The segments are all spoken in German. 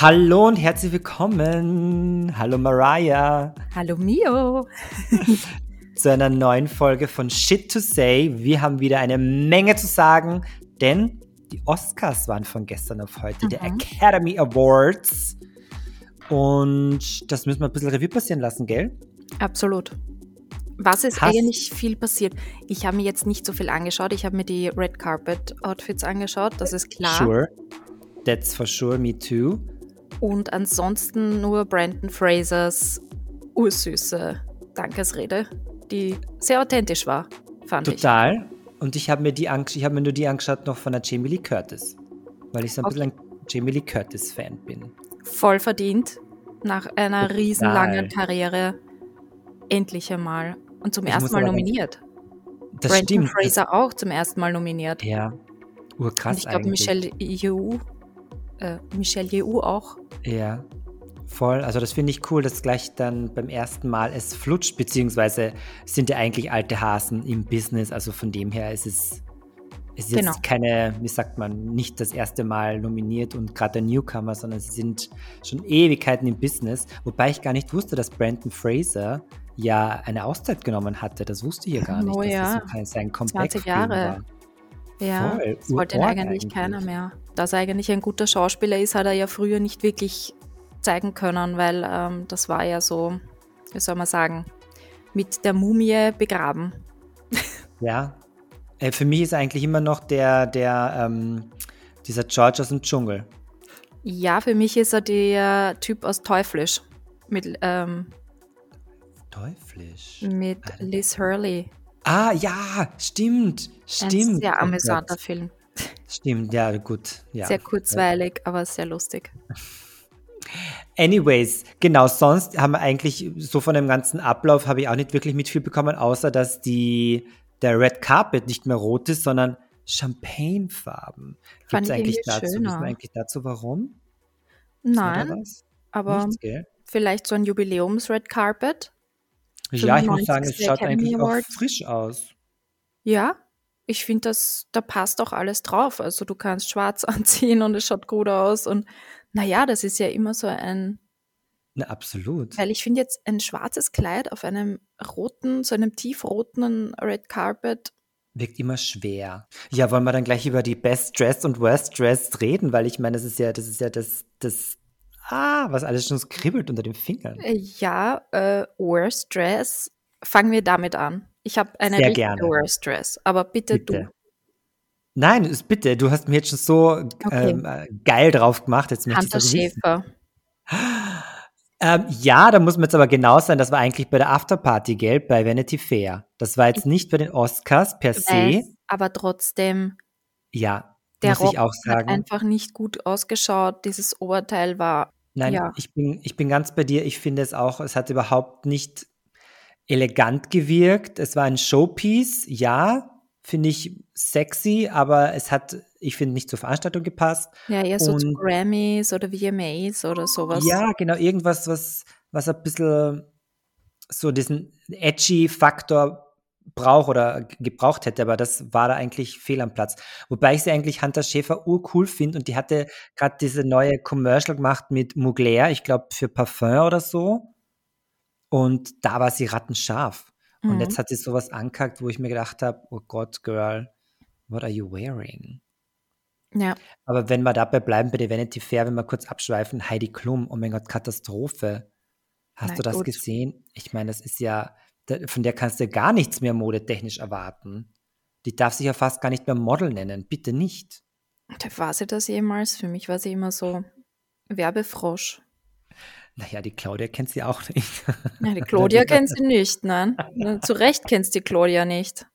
Hallo und herzlich willkommen. Hallo Mariah. Hallo Mio. Zu einer neuen Folge von Shit to Say. Wir haben wieder eine Menge zu sagen, denn die Oscars waren von gestern auf heute, mhm. der Academy Awards. Und das müssen wir ein bisschen Revue passieren lassen, gell? Absolut. Was ist Hast eigentlich viel passiert? Ich habe mir jetzt nicht so viel angeschaut. Ich habe mir die Red Carpet Outfits angeschaut, das ist klar. Sure. That's for sure, me too. Und ansonsten nur Brandon Frasers ursüße Dankesrede, die sehr authentisch war, fand Total. ich. Total. Und ich habe mir, die ich hab mir nur die angeschaut noch von der Jamie Lee Curtis, weil ich so ein okay. bisschen ein Jamie Lee Curtis-Fan bin. Voll verdient. Nach einer Total. riesenlangen Karriere endlich einmal. Und zum ich ersten Mal nominiert. Das Brandon stimmt. Fraser auch zum ersten Mal nominiert. Ja. Urkrass Und ich glaube, Michelle Yeoh äh, Michelle Yeoh auch. Ja, voll. Also das finde ich cool, dass gleich dann beim ersten Mal es flutscht, beziehungsweise sind ja eigentlich alte Hasen im Business. Also von dem her ist es, es ist genau. jetzt keine, wie sagt man, nicht das erste Mal nominiert und gerade der Newcomer, sondern sie sind schon Ewigkeiten im Business. Wobei ich gar nicht wusste, dass Brandon Fraser ja eine Auszeit genommen hatte. Das wusste ich ja gar nicht. Oh ja, das sein Comeback 20 Jahre. War. Ja, Voll. das wollte ihn eigentlich, eigentlich keiner mehr. Dass er eigentlich ein guter Schauspieler ist, hat er ja früher nicht wirklich zeigen können, weil ähm, das war ja so, wie soll man sagen, mit der Mumie begraben. Ja, äh, für mich ist eigentlich immer noch der, der, ähm, dieser George aus dem Dschungel. Ja, für mich ist er der Typ aus Teuflisch. Mit, ähm, Teuflisch? Mit Liz Hurley. Ah, ja, stimmt. Stimmt. Ein sehr oh amüsanter Film. Stimmt, ja, gut. Ja. Sehr kurzweilig, aber sehr lustig. Anyways, genau, sonst haben wir eigentlich so von dem ganzen Ablauf habe ich auch nicht wirklich mit viel bekommen, außer dass die, der Red Carpet nicht mehr rot ist, sondern Champagnefarben. Gibt es eigentlich dazu? Wissen wir eigentlich dazu, warum? Nein, aber Nichts, vielleicht so ein Jubiläums-Red Carpet. Ja, ich muss sagen, es schaut eigentlich auch frisch aus. Ja, ich finde, das, da passt auch alles drauf. Also du kannst schwarz anziehen und es schaut gut aus. Und naja, das ist ja immer so ein. Na, absolut. Weil ich finde jetzt ein schwarzes Kleid auf einem roten, so einem tiefroten Red Carpet. Wirkt immer schwer. Ja, wollen wir dann gleich über die Best Dressed und Worst Dressed reden, weil ich meine, das ist ja, das ist ja das, das, ah, was alles schon kribbelt unter den Fingern. Äh, ja, äh, Worst Dress. Fangen wir damit an. Ich habe eine Sehr gerne. Worst Dress, aber bitte, bitte. du. Nein, ist bitte. Du hast mir jetzt schon so okay. ähm, äh, geil drauf gemacht. Jetzt möchte Hunter Schäfer. Ähm, ja, da muss man jetzt aber genau sein, das war eigentlich bei der Afterparty, gell, bei Vanity Fair. Das war jetzt nicht bei den Oscars per se. Weiß, aber trotzdem. Ja, der muss Rock ich auch sagen. hat einfach nicht gut ausgeschaut. Dieses Oberteil war. Nein, ja. ich, bin, ich bin ganz bei dir. Ich finde es auch, es hat überhaupt nicht elegant gewirkt. Es war ein Showpiece, ja, finde ich sexy, aber es hat, ich finde, nicht zur Veranstaltung gepasst. Ja, eher so Und, zu Grammys oder VMAs oder sowas. Ja, genau, irgendwas, was, was ein bisschen so diesen edgy Faktor braucht oder gebraucht hätte, aber das war da eigentlich fehl am Platz. Wobei ich sie eigentlich Hunter Schäfer urcool finde und die hatte gerade diese neue Commercial gemacht mit Mugler, ich glaube für Parfum oder so. Und da war sie rattenscharf. Mhm. Und jetzt hat sie sowas angekackt, wo ich mir gedacht habe, oh Gott, Girl, what are you wearing? Ja. Aber wenn wir dabei bleiben bei der Vanity Fair, wenn wir kurz abschweifen, Heidi Klum, oh mein Gott, Katastrophe. Hast Na, du das gut. gesehen? Ich meine, das ist ja, von der kannst du gar nichts mehr modetechnisch erwarten. Die darf sich ja fast gar nicht mehr Model nennen. Bitte nicht. War sie das jemals? Für mich war sie immer so Werbefrosch. Naja, die Claudia kennt sie auch nicht. Ja, die Claudia kennt sie nicht, nein. Zu Recht kennst die Claudia nicht.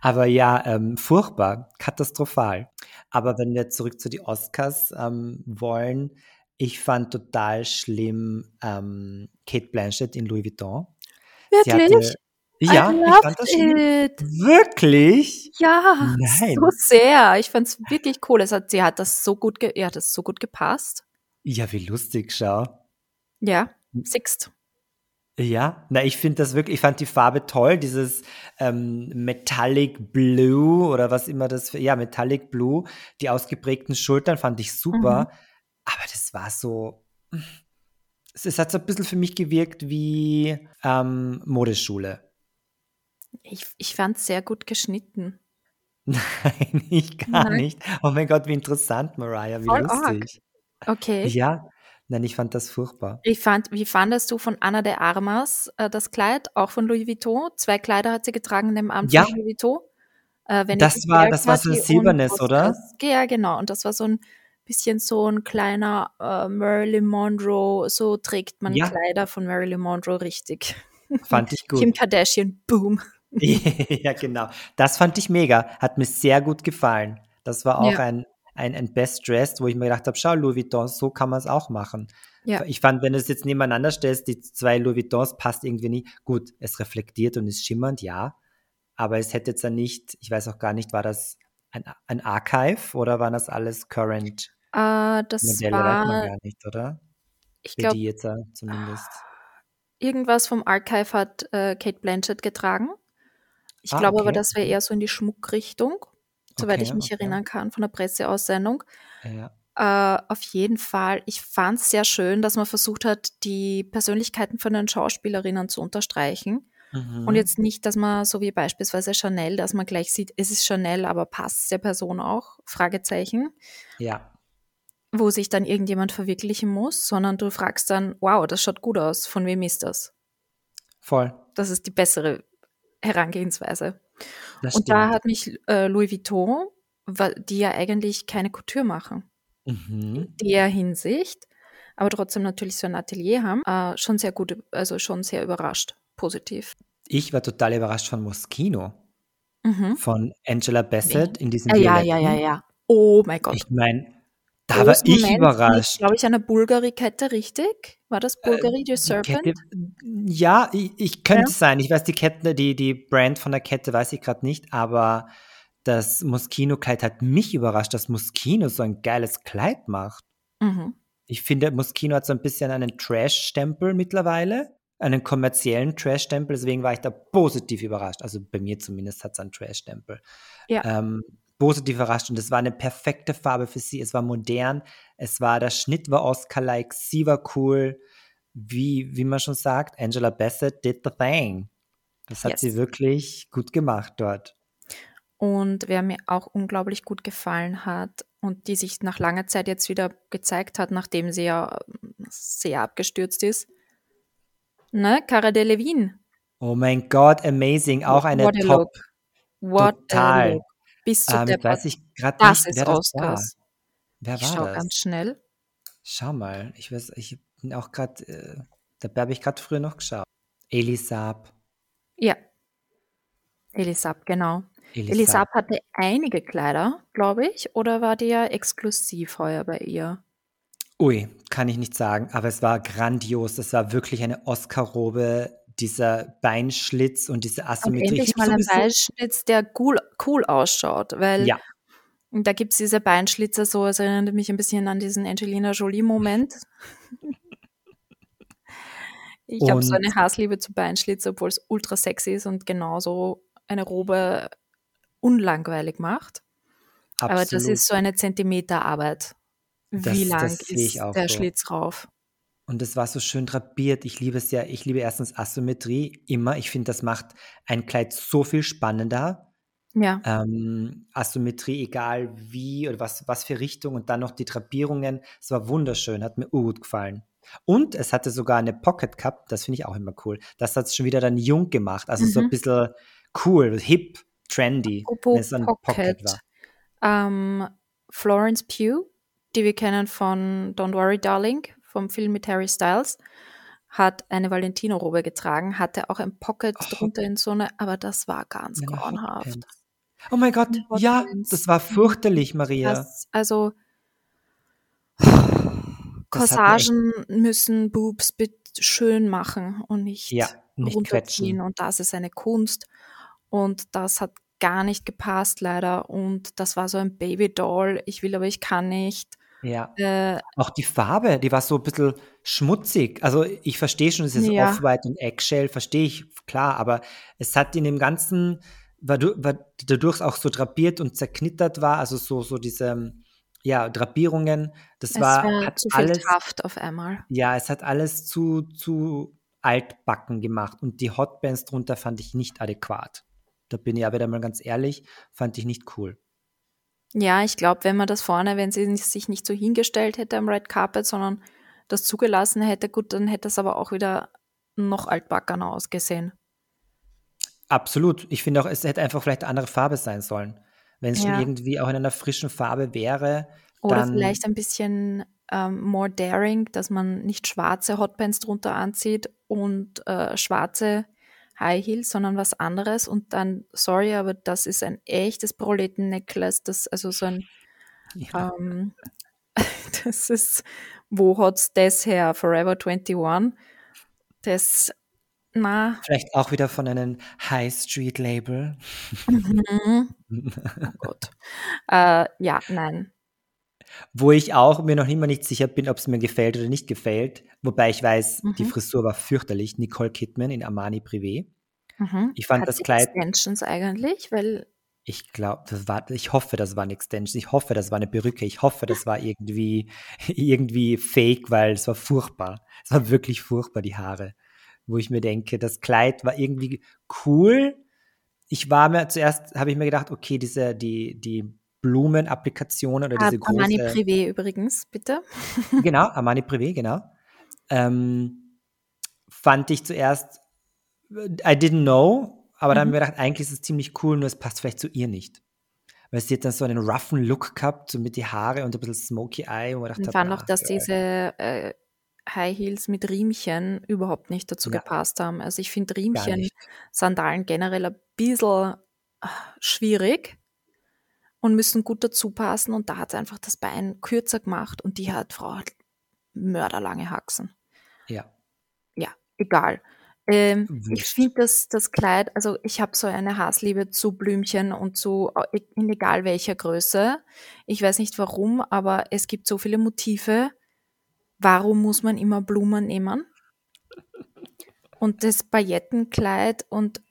Aber ja, ähm, furchtbar, katastrophal. Aber wenn wir zurück zu den Oscars ähm, wollen, ich fand total schlimm ähm, Kate Blanchett in Louis Vuitton. Wirklich? Hatte, ja, ich fand das. Wirklich? Ja, Nein. so sehr. Ich fand es wirklich cool. Es hat, sie hat das so gut, ihr hat das so gut gepasst. Ja, wie lustig, schau. Ja, Sixt. Ja, na, ich finde das wirklich, ich fand die Farbe toll, dieses ähm, Metallic Blue oder was immer das für, ja, Metallic Blue, die ausgeprägten Schultern fand ich super. Mhm. aber das war so. Es hat so ein bisschen für mich gewirkt wie ähm, Modeschule. Ich, ich fand es sehr gut geschnitten. Nein, ich gar Nein. nicht. Oh mein Gott, wie interessant, Mariah, wie Voll lustig. Arg. Okay. Ja, nein, ich fand das furchtbar. Ich fand, wie fandest du von Anna de Armas äh, das Kleid, auch von Louis Vuitton? Zwei Kleider hat sie getragen in dem Abend ja. von Louis Vuitton. Äh, das war, das war so ein silbernes, oder? Ja, genau. Und das war so ein bisschen so ein kleiner äh, Marilyn Monroe. So trägt man ja. Kleider von Marilyn Monroe richtig. Fand ich gut. Kim Kardashian, boom. ja, genau. Das fand ich mega. Hat mir sehr gut gefallen. Das war auch ja. ein, ein, ein Best Dressed, wo ich mir gedacht habe, schau, Louis Vuitton, so kann man es auch machen. Ja. Ich fand, wenn du es jetzt nebeneinander stellst, die zwei Louis Vuittons passt irgendwie nie. Gut, es reflektiert und ist schimmernd, ja. Aber es hätte jetzt dann nicht, ich weiß auch gar nicht, war das ein, ein Archive oder waren das alles current uh, das Modelle? War, man gar nicht, oder? Ich glaube, jetzt zumindest. Irgendwas vom Archive hat äh, Kate Blanchett getragen. Ich ah, glaube okay. aber, das wäre eher so in die Schmuckrichtung, soweit okay, ich mich okay. erinnern kann, von der Presseaussendung. Ja. Äh, auf jeden Fall. Ich fand es sehr schön, dass man versucht hat, die Persönlichkeiten von den Schauspielerinnen zu unterstreichen. Mhm. Und jetzt nicht, dass man, so wie beispielsweise Chanel, dass man gleich sieht, es ist Chanel, aber passt der Person auch? Fragezeichen. Ja. Wo sich dann irgendjemand verwirklichen muss, sondern du fragst dann, wow, das schaut gut aus, von wem ist das? Voll. Das ist die bessere Herangehensweise. Das und da hat mich äh, Louis Vuitton, die ja eigentlich keine Couture machen, mhm. in der Hinsicht, aber trotzdem natürlich so ein Atelier haben, äh, schon sehr gut, also schon sehr überrascht, positiv. Ich war total überrascht von Moschino, mhm. von Angela Bassett in diesem äh, Ja, ja, ja, ja. Oh mein Gott. Ich meine, da war ich Moment überrascht. Glaube ich, eine Bulgari-Kette, richtig? War das Bulgari, äh, Serpent? Kette, ja, ich, ich könnte ja. sein. Ich weiß die Kette, die, die Brand von der Kette weiß ich gerade nicht, aber das Moschino-Kleid hat mich überrascht, dass Moschino so ein geiles Kleid macht. Mhm. Ich finde, Moschino hat so ein bisschen einen Trash-Stempel mittlerweile, einen kommerziellen Trash-Stempel, deswegen war ich da positiv überrascht. Also bei mir zumindest hat es einen Trash-Stempel. Ja. Ähm, positiv überrascht und es war eine perfekte Farbe für sie. Es war modern, es war, der Schnitt war Oscar-like, sie war cool. Wie, wie man schon sagt, Angela Bassett did the thing. Das hat yes. sie wirklich gut gemacht dort. Und wer mir auch unglaublich gut gefallen hat und die sich nach langer Zeit jetzt wieder gezeigt hat, nachdem sie ja sehr abgestürzt ist, ne, Cara Delevingne. Oh mein Gott, amazing. Auch eine What Top. What Total. Bis zu ähm, der weiß ich gerade nicht, wer das war. Wer ich war das? ganz schnell. Schau mal, ich weiß, ich bin auch gerade, äh, da habe ich gerade früher noch geschaut. Elisab. Ja. Elisab, genau. Elisab. Elisab hatte einige Kleider, glaube ich, oder war die ja exklusiv heuer bei ihr? Ui, kann ich nicht sagen, aber es war grandios. Es war wirklich eine Oscar-Robe dieser Beinschlitz und diese Asymmetrie. Und endlich mal ein Beinschlitz, der cool, cool ausschaut, weil ja. da gibt es diese Beinschlitzer so, es erinnert mich ein bisschen an diesen Angelina Jolie-Moment. ich habe so eine Hassliebe zu Beinschlitzer, obwohl es ultra sexy ist und genauso eine Robe unlangweilig macht. Absolut. Aber das ist so eine Zentimeterarbeit. Wie das, lang das ist der. Schlitz rauf? Und es war so schön drapiert. Ich liebe es ja. Ich liebe erstens Asymmetrie immer. Ich finde, das macht ein Kleid so viel spannender. Ja. Ähm, Asymmetrie, egal wie oder was, was für Richtung und dann noch die Drapierungen. Es war wunderschön, hat mir gut gefallen. Und es hatte sogar eine Pocket Cup, das finde ich auch immer cool. Das hat es schon wieder dann jung gemacht. Also mhm. so ein mhm. bisschen cool, hip, trendy, wenn es ein Pocket, Pocket war. Ähm, Florence Pugh, die wir kennen von Don't Worry Darling, vom Film mit Harry Styles, hat eine Valentino-Robe getragen, hatte auch ein Pocket oh. drunter in so eine, aber das war ganz ja, grauenhaft. Oh mein Gott, ja, das war fürchterlich, Maria. Das, also Corsagen müssen Boobs schön machen und nicht, ja, nicht runterziehen. Quetschen. Und das ist eine Kunst. Und das hat gar nicht gepasst, leider. Und das war so ein Babydoll. Ich will, aber ich kann nicht. Ja. Äh, auch die Farbe, die war so ein bisschen schmutzig. Also ich verstehe schon, es ist ja. Off-White und Eggshell, verstehe ich, klar, aber es hat in dem Ganzen, weil, du, weil dadurch auch so drapiert und zerknittert war, also so, so diese ja, Drapierungen, das Es war, war hat zu viel alles, Kraft auf einmal. ja, es hat alles zu, zu altbacken gemacht und die Hotbands drunter fand ich nicht adäquat. Da bin ich aber wieder mal ganz ehrlich, fand ich nicht cool. Ja, ich glaube, wenn man das vorne, wenn sie sich nicht so hingestellt hätte am Red Carpet, sondern das zugelassen hätte, gut, dann hätte es aber auch wieder noch altbackerner ausgesehen. Absolut. Ich finde auch, es hätte einfach vielleicht eine andere Farbe sein sollen. Wenn es schon Ja. irgendwie auch in einer frischen Farbe wäre, Oder vielleicht ein bisschen ähm, more daring, dass man nicht schwarze Hotpants drunter anzieht und äh, schwarze High Heels, sondern was anderes. Und dann, sorry, aber das ist ein echtes Proleten-Necklace, das also so ein ja, Ähm, das ist, wo hat's das her? Forever 21. Das, na, vielleicht auch wieder von einem High Street Label. mhm. oh Gott. Äh, ja, nein. Wo ich auch mir noch immer nicht sicher bin, ob es mir gefällt oder nicht gefällt. Wobei ich weiß, die Mhm. Frisur war fürchterlich. Nicole Kidman in Armani Privé. Mhm. Ich fand Hat das Kleid, Extensions eigentlich? Weil, ich glaube, das war, ich hoffe, das war eine Extension. Ich hoffe, das war eine Perücke. Ich hoffe, das war irgendwie, irgendwie fake, weil es war furchtbar. Es war wirklich furchtbar, die Haare. Wo ich mir denke, das Kleid war irgendwie cool. Ich war mir zuerst, habe ich mir gedacht, okay, diese, die, die Blumenapplikation oder diese Armani große, Privé übrigens, bitte. genau, Armani Privé, genau. Ähm, fand ich zuerst, I didn't know, aber dann habe Mhm. ich mir gedacht, eigentlich ist es ziemlich cool, nur es passt vielleicht zu ihr nicht. Weil sie hat dann so einen roughen Look gehabt, so mit die Haare und ein bisschen smoky eye, Ich gedacht fand auch, ah, dass diese äh, High Heels mit Riemchen überhaupt nicht dazu Ja. gepasst haben. Also ich finde Riemchen. Sandalen generell ein bisschen ah, schwierig und müssen gut dazu passen. Und da hat sie einfach das Bein kürzer gemacht und die hat Frau hat mörderlange Haxen. Ja, Ja, egal. Ähm, ich finde das, das Kleid, also ich habe so eine Hassliebe zu Blümchen und zu, äh, in egal welcher Größe. Ich weiß nicht warum, aber es gibt so viele Motive. Warum muss man immer Blumen nehmen? Und das Paillettenkleid und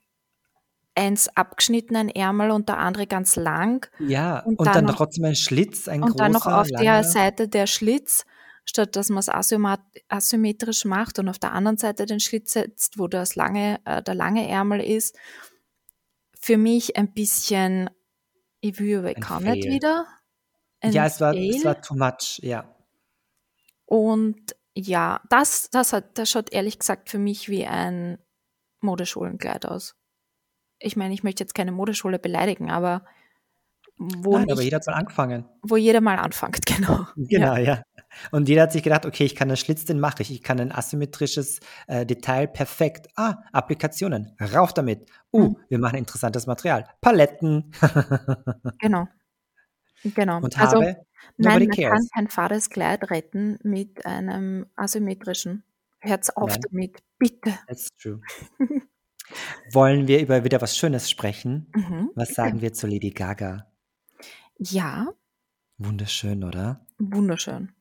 eins abgeschnitten, ein Ärmel und der andere ganz lang. Ja, Und und dann dann noch, trotzdem ein Schlitz, ein und dann noch großer, auf der langer. Seite der Schlitz, statt dass man es asymmetrisch macht und auf der anderen Seite den Schlitz setzt, wo das lange, äh, der lange Ärmel ist. Für mich ein bisschen, ich will kann nicht wieder. Ja, Ein es war, es war too much, ja. Und ja, das, das, hat, das schaut ehrlich gesagt für mich wie ein Modeschulenkleid aus. Ich meine, ich möchte jetzt keine Modeschule beleidigen, aber wo Nein, aber nicht, jeder hat mal angefangen. wo jeder mal anfängt, genau. Ja. Genau, ja. Und jeder hat sich gedacht, okay, ich kann einen Schlitz, den mache ich. Ich kann ein asymmetrisches äh, Detail perfekt. Ah, Applikationen, rauf damit. Uh, Mhm. wir machen interessantes Material. Paletten. Genau. Genau. Und Also, Haare, nein, man kann cares. kein fades Kleid retten mit einem asymmetrischen. Hört's auf Nein, damit, bitte. that's true. Wollen wir über wieder was Schönes sprechen? Mhm, Was bitte. sagen wir zu Lady Gaga? Ja, Wunderschön, oder? wunderschön.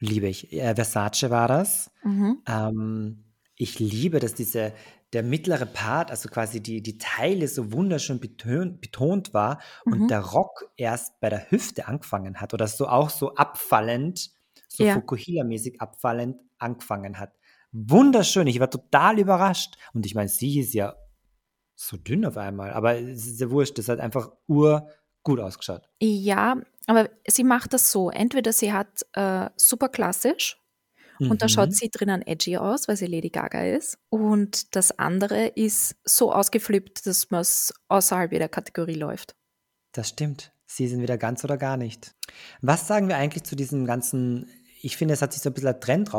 Liebe ich. Äh, Versace war das. Mhm. Ähm, ich liebe, dass diese, der mittlere Part, also quasi die, die Teile so wunderschön betont, betont war und Mhm. der Rock erst bei der Hüfte angefangen hat oder so auch so abfallend, so Ja. Fukuhila-mäßig abfallend angefangen hat. Wunderschön, ich war total überrascht. Und ich meine, sie ist ja so dünn auf einmal, aber es ist ja wurscht, das hat einfach urgut ausgeschaut. Ja, aber sie macht das so. Entweder sie hat äh, super klassisch und da schaut Mhm, sie drinnen edgy aus, weil sie Lady Gaga ist. Und das andere ist so ausgeflippt, dass man es außerhalb jeder Kategorie läuft. das stimmt. Sie sind wieder ganz oder gar nicht. Was sagen wir eigentlich zu diesem ganzen, ich finde, es hat sich so ein bisschen ein Trend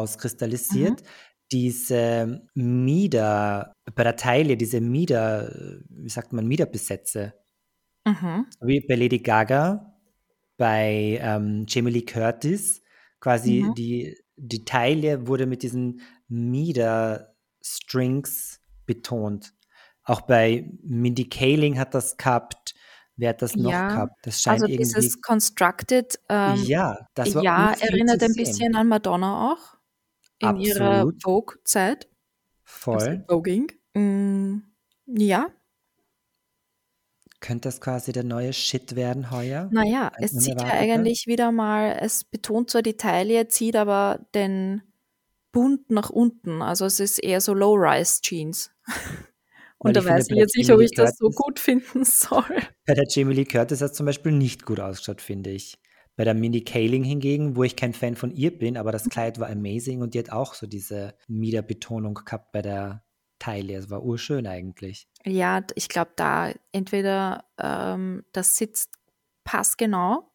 Mhm. Diese Mieder, bei der Taille, diese Mieder, wie sagt man, Miederbesätze. Mhm. Wie bei Lady Gaga, bei ähm, Jamie Lee Curtis, quasi Mhm. die, die Taille wurde mit diesen Mieder-Strings betont. Auch bei Mindy Kaling hat das gehabt. Wer hat das noch Ja, gehabt? Das scheint also irgendwie, dieses Constructed, ähm, ja, das war ja, erinnert ein bisschen an Madonna auch in ihrer Absolut, Vogue-Zeit, also voll. Voging. Mm, ja, Könnte das quasi der neue Shit werden heuer? Naja, es zieht ja eigentlich wieder mal, es betont zwar die Taille, zieht aber den Bund nach unten. Also es ist eher so Low-Rise-Jeans. Und da weiß ich jetzt nicht, ob ich das so gut finden soll. Bei der Jamie Lee Curtis hat es zum Beispiel nicht gut ausgeschaut, finde ich. Bei der Mindy Kaling hingegen, wo ich kein Fan von ihr bin, aber das Kleid war amazing und die hat auch so diese Miederbetonung gehabt bei der Taille. Es war urschön eigentlich. Ja, ich glaube, da entweder ähm, das sitzt passgenau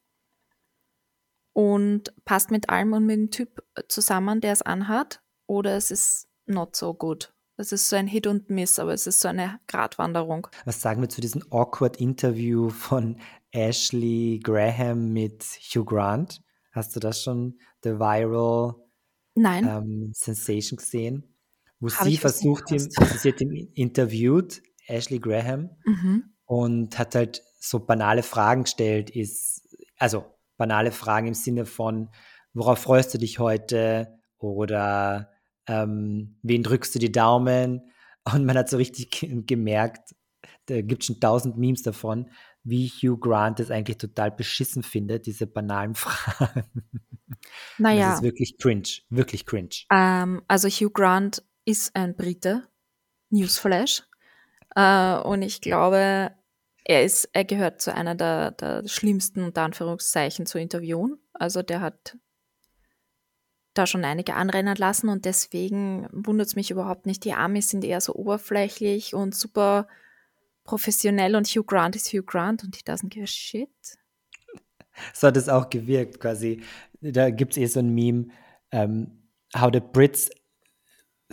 und passt mit allem und mit dem Typ zusammen, der es anhat, oder es ist not so gut. Es ist so ein Hit und Miss, aber es ist so eine Gratwanderung. Was sagen wir zu diesem awkward Interview von Ashley Graham mit Hugh Grant? Hast du das schon, The Viral. Ähm, Sensation gesehen? Wo Hab sie versucht, ihn, also sie hat ihn interviewt, Ashley Graham, mhm. und hat halt so banale Fragen gestellt, ist, also banale Fragen im Sinne von, worauf freust du dich heute? Oder ähm, wen drückst du die Daumen? Und man hat so richtig gemerkt, da gibt es schon tausend Memes davon, wie Hugh Grant es eigentlich total beschissen findet, diese banalen Fragen. Naja. Das ist wirklich cringe, wirklich cringe. Ähm, also Hugh Grant ist ein Brite, Newsflash. Äh, und ich glaube, er ist, er gehört zu einer der, der schlimmsten unter Anführungszeichen zu interviewen. Also der hat da schon einige anrennen lassen und deswegen wundert es mich überhaupt nicht. Die Amis sind eher so oberflächlich und super professionell und Hugh Grant ist Hugh Grant und he doesn't give a shit. So hat es auch gewirkt quasi. Da gibt es eh so ein Meme, um, ähm, how the Brits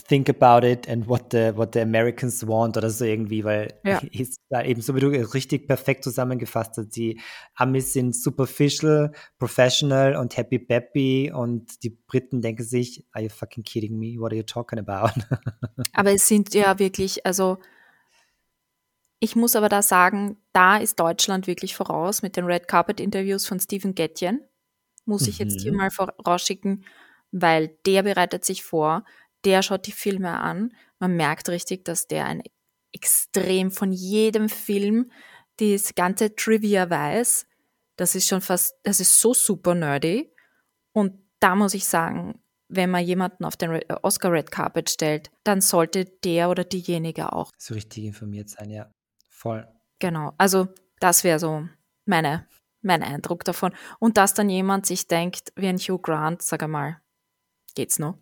think about it and what the, what the Americans want oder so irgendwie, weil ja. ist da eben so wie du richtig perfekt zusammengefasst hast. Die Amis sind superficial, professional und happy peppy und die Briten denken sich, are you fucking kidding me? What are you talking about? aber es sind ja wirklich, also ich muss aber da sagen, da ist Deutschland wirklich voraus mit den Red Carpet Interviews von Stephen Gettjen. Muss ich jetzt hier mhm. mal vorausschicken, weil der bereitet sich vor der schaut die Filme an. Man merkt richtig, dass der ein extrem von jedem Film das ganze Trivia weiß. Das ist schon fast, das ist so super nerdy. Und da muss ich sagen, wenn man jemanden auf den Oscar Red Carpet stellt, dann sollte der oder diejenige auch so richtig informiert sein, ja. Voll. Genau. Also, das wäre so meine, mein Eindruck davon. Und dass dann jemand sich denkt, wie ein Hugh Grant, sag einmal, geht's noch?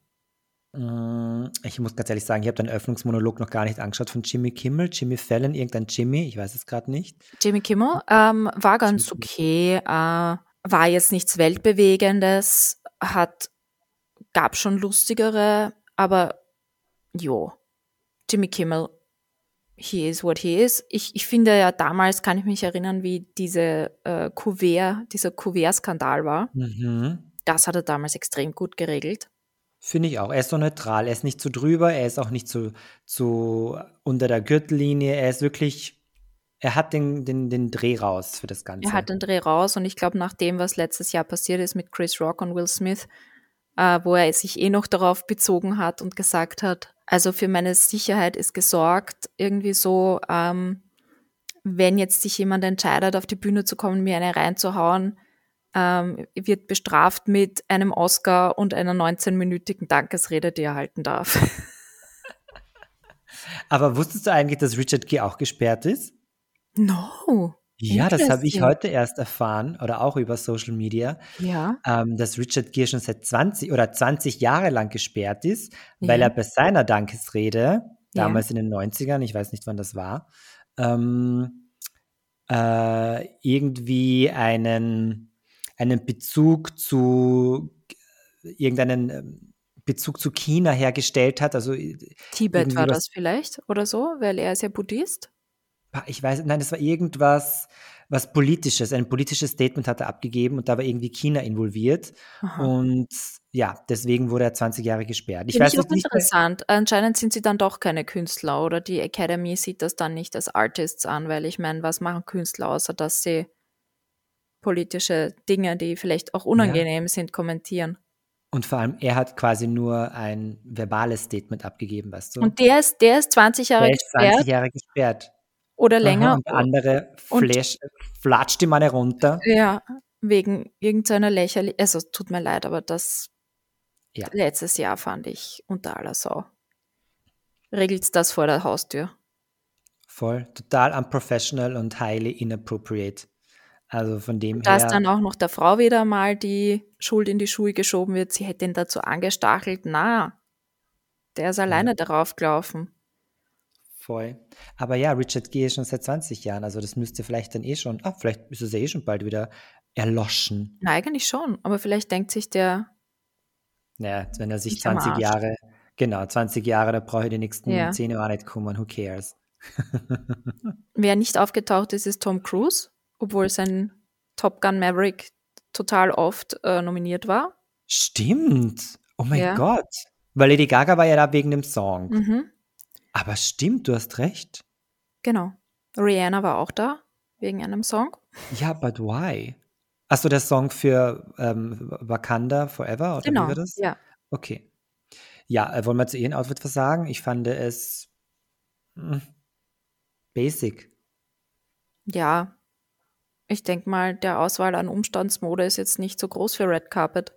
Mm, ich muss ganz ehrlich sagen, ich habe den Öffnungsmonolog noch gar nicht angeschaut von Jimmy Kimmel, Jimmy Fallon, irgendein Jimmy, ich weiß es gerade nicht. Jimmy Kimmel ähm, war ganz okay, äh, war jetzt nichts Weltbewegendes, hat, gab schon lustigere, aber jo, Jimmy Kimmel, he is what he is. Ich, ich finde ja damals, kann ich mich erinnern, wie diese äh, Kuvert, dieser Kuvert-Skandal war. Mhm. Das hat er damals extrem gut geregelt. Finde ich auch. Er ist so neutral. Er ist nicht zu drüber, er ist auch nicht zu, zu unter der Gürtellinie. Er ist wirklich, er hat den, den, den Dreh raus für das Ganze. Er hat den Dreh raus und ich glaube, nach dem, was letztes Jahr passiert ist mit Chris Rock und Will Smith, äh, wo er sich eh noch darauf bezogen hat und gesagt hat, also für meine Sicherheit ist gesorgt, irgendwie so, ähm, wenn jetzt sich jemand entscheidet, auf die Bühne zu kommen, mir eine reinzuhauen, ähm, wird bestraft mit einem Oscar und einer 19-minütigen Dankesrede, die er halten darf. Aber wusstest du eigentlich, dass Richard Gere auch gesperrt ist? No. Ja, das habe ich heute erst erfahren oder auch über Social Media, ja. ähm, dass Richard Gere schon seit 20 oder 20 Jahre lang gesperrt ist, weil ja. er bei seiner Dankesrede, damals ja. in den 90ern, ich weiß nicht, wann das war, ähm, äh, irgendwie einen einen Bezug zu irgendeinen ähm, Bezug zu China hergestellt hat. Also Tibet war das vielleicht oder so, weil er ist ja Buddhist. Ich weiß, nein, das war irgendwas, was politisches, ein politisches Statement hat er abgegeben und da war irgendwie China involviert. Aha. Und ja, deswegen wurde er 20 Jahre gesperrt. Ich Finde weiß ich auch nicht interessant. Mehr. Anscheinend sind sie dann doch keine Künstler oder die Academy sieht das dann nicht als Artists an, weil ich meine, was machen Künstler, außer dass sie politische Dinge, die vielleicht auch unangenehm ja. sind, kommentieren. Und vor allem, er hat quasi nur ein verbales Statement abgegeben, weißt du? Und der ist, der ist 20 Jahre der ist 20 Jahre gesperrt. Oder länger. Aha, und der andere flash, flatscht ihm eine runter. Ja, wegen irgendeiner lächerlichen, also tut mir leid, aber das ja. letztes Jahr fand ich unter aller Sau. Regelt das vor der Haustür. Voll, total unprofessional und highly inappropriate. Also von dem da her. Da ist dann auch noch der Frau wieder mal die Schuld in die Schuhe geschoben wird. Sie hätte ihn dazu angestachelt. Na, der ist alleine ja. darauf gelaufen. Voll. Aber ja, Richard Gere ist schon seit 20 Jahren. Also das müsste vielleicht dann eh schon, ah, vielleicht ist es ja eh schon bald wieder erloschen. Na, eigentlich schon. Aber vielleicht denkt sich der. Naja, wenn er sich 20 Jahre, genau, 20 Jahre, da brauche ich die nächsten ja. 10 Jahre nicht kommen. Who cares? Wer nicht aufgetaucht ist, ist Tom Cruise, obwohl sein Top Gun Maverick total oft äh, nominiert war. Stimmt. Oh mein ja. Gott. Weil Lady Gaga war ja da wegen dem Song. Mhm. Aber stimmt, du hast recht. Genau. Rihanna war auch da, wegen einem Song. Ja, but why? Achso, der Song für ähm, Wakanda Forever, oder genau, wie war das? ja. Okay. Ja, äh, wollen wir zu ihrem Outfit was sagen? Ich fand es mh, hm, basic. Ja, ich denke mal, der Auswahl an Umstandsmode ist jetzt nicht so groß für Red Carpet.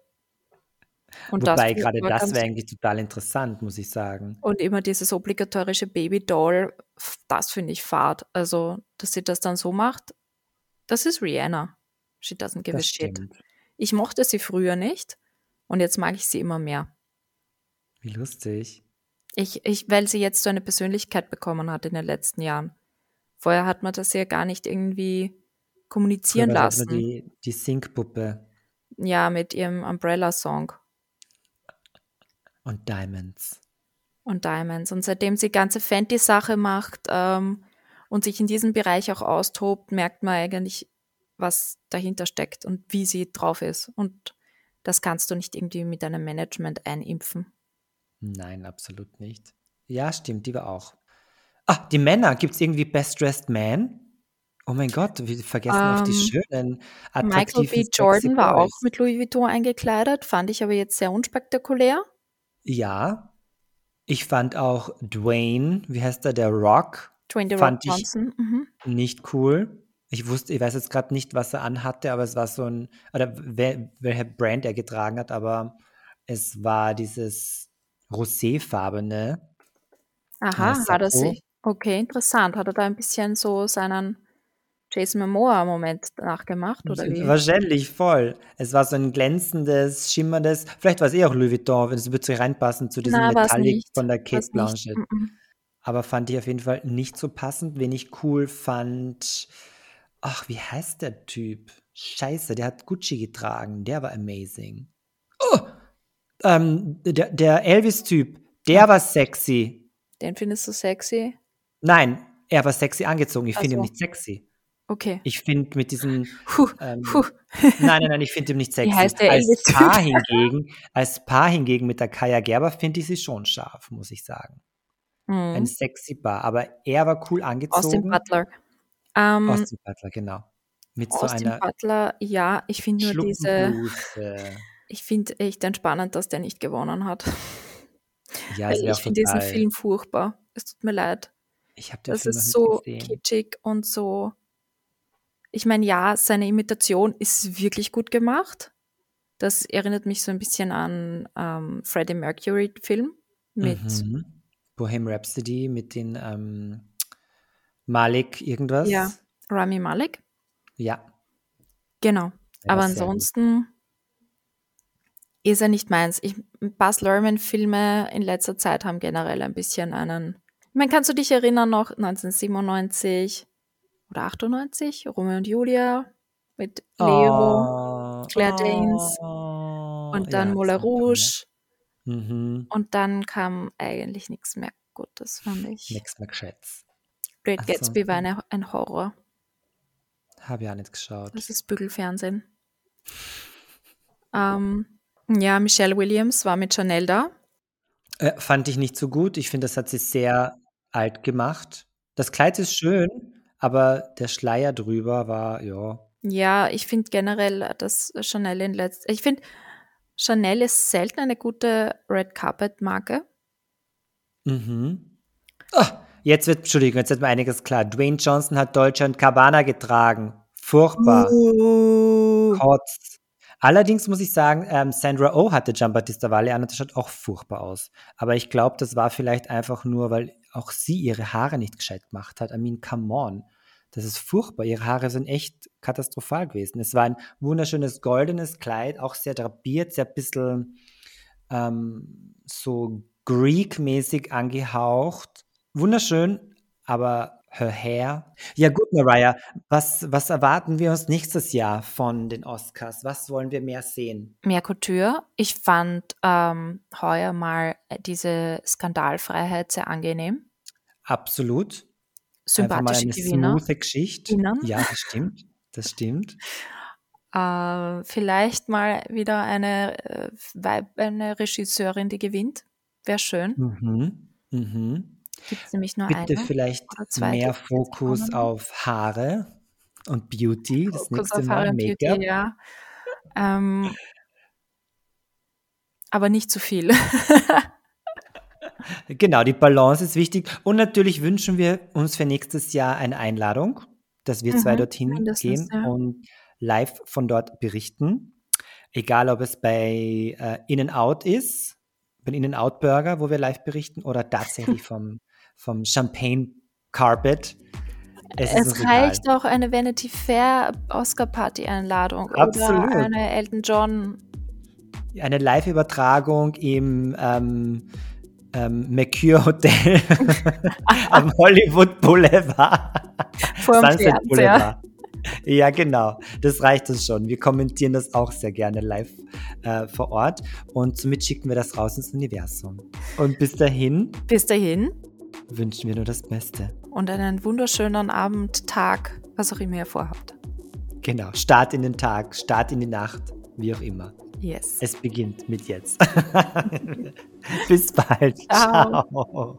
Und Wobei gerade das wäre eigentlich total interessant, muss ich sagen. Und immer dieses obligatorische Baby-Doll, das finde ich fad. Also, dass sie das dann so macht, das ist Rihanna. She doesn't give das a shit. Stimmt. Ich mochte sie früher nicht und jetzt mag ich sie immer mehr. Wie lustig. Ich, ich, weil sie jetzt so eine Persönlichkeit bekommen hat in den letzten Jahren. Vorher hat man das ja gar nicht irgendwie kommunizieren lassen. Die, die Singpuppe. Ja, mit ihrem Umbrella-Song. Und Diamonds. Und Diamonds. Und seitdem sie ganze Fenty-Sache macht ähm, und sich in diesem Bereich auch austobt, merkt man eigentlich, was dahinter steckt und wie sie drauf ist. Und das kannst du nicht irgendwie mit deinem Management einimpfen. Nein, absolut nicht. Ja, stimmt, die war auch. Ah, die Männer. Gibt es irgendwie Best Dressed Man? Oh mein Gott, wir vergessen um, auch die ähm, schönen, Michael B. Jordan war auch mit Louis Vuitton eingekleidet, fand ich aber jetzt sehr unspektakulär. Ja, ich fand auch Dwayne, wie heißt er, der Rock, Dwayne The fand Rock Johnson. Mhm. nicht cool. Ich wusste, ich weiß jetzt gerade nicht, was er anhatte, aber es war so ein, oder wel, welche Brand er getragen hat, aber es war dieses roséfarbene. Aha, äh, war das okay, interessant. Hat er da ein bisschen so seinen Jason Momoa-Moment nachgemacht, oder wie? Wahrscheinlich, voll. Es war so ein glänzendes, schimmerndes, vielleicht war es eh auch Louis Vuitton, wenn es würde so reinpassen zu diesem Na, Metallic von der Kate Blanchett. -mm. Aber fand ich auf jeden Fall nicht so passend. Wen ich cool fand, ach, wie heißt der Typ? Scheiße, der hat Gucci getragen, der war amazing. Oh! Ähm, der, der Elvis-Typ, der war sexy. Den findest du sexy? Nein, er war sexy angezogen. Ich finde ihn nicht sexy. Okay. Ich finde mit diesem. Puh, ähm, puh. Nein, nein, nein, ich finde ihn nicht sexy. Wie heißt der als Paar hingegen, als Paar hingegen mit der Kaya Gerber finde ich sie schon scharf, muss ich sagen. Mhm. Ein sexy Paar. Aber er war cool angezogen. Austin Butler. Um, Austin Butler, genau. Mit Austin so einer Butler, ja, ich finde nur diese. Ich finde echt entspannend, dass der nicht gewonnen hat. Ja, Weil ich finde diesen Film furchtbar. Es tut mir leid. Ich habe das Film ist so kitschig und so ich meine, ja, seine Imitation ist wirklich gut gemacht. Das erinnert mich so ein bisschen an ähm, Freddie Mercury-Film mit mhm. Bohemian Rhapsody mit den ähm, Malik irgendwas. Ja, Rami Malik. Ja. Genau. Ja, Aber ansonsten ist er nicht meins. Ich, Buzz Lerman-Filme in letzter Zeit haben generell ein bisschen einen. Ich meine, kannst du dich erinnern noch 1997? Oder 98, Romeo und Julia mit Leo, oh, Claire Danes oh, und dann ja, Moulin Rouge. Mhm. Und dann kam eigentlich nichts mehr Gutes, fand ich. Nichts mehr geschätzt. Great Ach Gatsby so. war eine, ein Horror. Habe ich auch nicht geschaut. Das ist Bügelfernsehen. ähm, ja, Michelle Williams war mit Chanel da. Äh, fand ich nicht so gut. Ich finde, das hat sie sehr alt gemacht. Das Kleid ist schön, aber der Schleier drüber war, ja. Ja, ich finde generell, dass Chanel in letzter. Ich finde, Chanel ist selten eine gute Red Carpet Marke. Mhm. Oh, Jetzt wird, Entschuldigung, jetzt wird mir einiges klar. Dwayne Johnson hat Dolce und Cabana getragen. Furchtbar. Uh. Kotz. Allerdings muss ich sagen, ähm, Sandra Oh hatte Giambattista Valle an und das schaut auch furchtbar aus. Aber ich glaube, das war vielleicht einfach nur, weil auch sie ihre Haare nicht gescheit gemacht hat. I mean, come on. Das ist furchtbar. Ihre Haare sind echt katastrophal gewesen. Es war ein wunderschönes goldenes Kleid, auch sehr drapiert, sehr ein bisschen ähm, so Greek-mäßig angehaucht. Wunderschön, aber her Hair. Ja gut, Mariah, was, was erwarten wir uns nächstes Jahr von den Oscars? Was wollen wir mehr sehen? Mehr Couture. Ich fand ähm, heuer mal diese Skandalfreiheit sehr angenehm. Absolut. Sympathische eine Gewinner. Smooth Geschichte. Gewinner. Ja, das stimmt. Das stimmt. Äh, vielleicht mal wieder eine, äh, eine Regisseurin, die gewinnt. Wäre schön. Mhm. Mhm. Gibt es nämlich nur Bitte eine. vielleicht mehr Fokus auf Haare und Beauty. Das Fokus nächste Mal Make-up. Ja. Ähm, aber nicht zu viel. genau, die Balance ist wichtig. Und natürlich wünschen wir uns für nächstes Jahr eine Einladung, dass wir mhm, zwei dorthin gehen ja. und live von dort berichten. Egal, ob es bei äh, In-N-Out ist, bei In-N-Out Burger, wo wir live berichten, oder tatsächlich vom vom Champagne Carpet. Es, es reicht auch eine Vanity Fair Oscar Party Einladung Absolut. oder eine Elton John. Eine Live-Übertragung im ähm, ähm, Mercure Hotel am Hollywood Boulevard. Vor Sunset Boulevard. Ja, genau. Das reicht uns schon. Wir kommentieren das auch sehr gerne live äh, vor Ort und somit schicken wir das raus ins Universum. Und bis dahin. Bis dahin wünschen wir nur das Beste. Und einen wunderschönen Abend, Tag, was auch immer ihr vorhabt. Genau, Start in den Tag, Start in die Nacht, wie auch immer. Yes. Es beginnt mit jetzt. Bis bald. Ciao. Ciao.